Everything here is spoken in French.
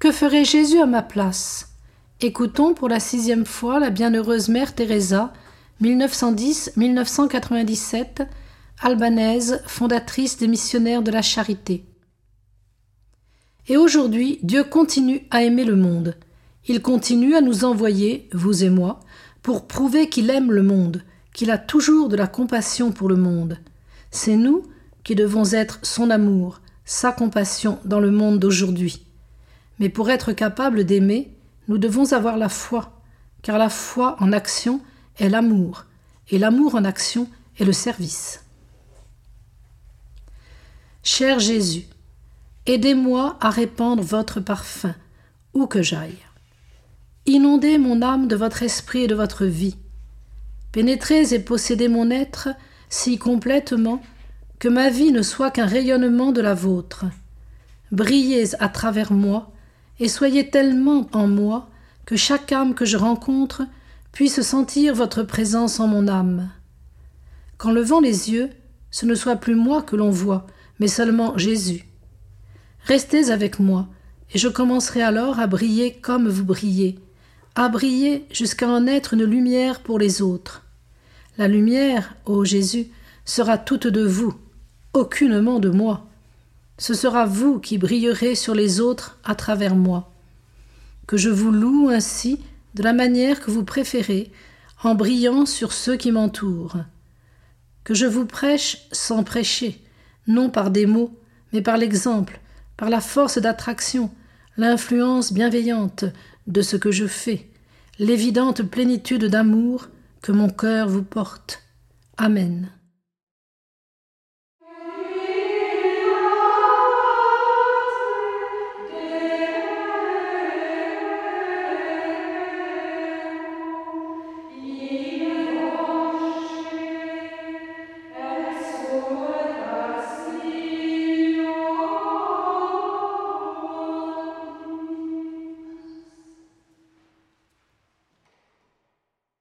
que ferait Jésus à ma place? Écoutons pour la sixième fois la bienheureuse Mère Teresa, 1910-1997, albanaise, fondatrice des missionnaires de la charité. Et aujourd'hui, Dieu continue à aimer le monde. Il continue à nous envoyer, vous et moi, pour prouver qu'il aime le monde, qu'il a toujours de la compassion pour le monde. C'est nous qui devons être son amour, sa compassion dans le monde d'aujourd'hui. Mais pour être capable d'aimer, nous devons avoir la foi, car la foi en action est l'amour, et l'amour en action est le service. Cher Jésus, aidez-moi à répandre votre parfum, où que j'aille. Inondez mon âme de votre esprit et de votre vie. Pénétrez et possédez mon être si complètement que ma vie ne soit qu'un rayonnement de la vôtre. Brillez à travers moi et soyez tellement en moi que chaque âme que je rencontre puisse sentir votre présence en mon âme. Qu'en levant les yeux, ce ne soit plus moi que l'on voit, mais seulement Jésus. Restez avec moi, et je commencerai alors à briller comme vous brillez, à briller jusqu'à en être une lumière pour les autres. La lumière, ô Jésus, sera toute de vous, aucunement de moi. Ce sera vous qui brillerez sur les autres à travers moi. Que je vous loue ainsi de la manière que vous préférez, en brillant sur ceux qui m'entourent. Que je vous prêche sans prêcher, non par des mots, mais par l'exemple, par la force d'attraction, l'influence bienveillante de ce que je fais, l'évidente plénitude d'amour que mon cœur vous porte. Amen.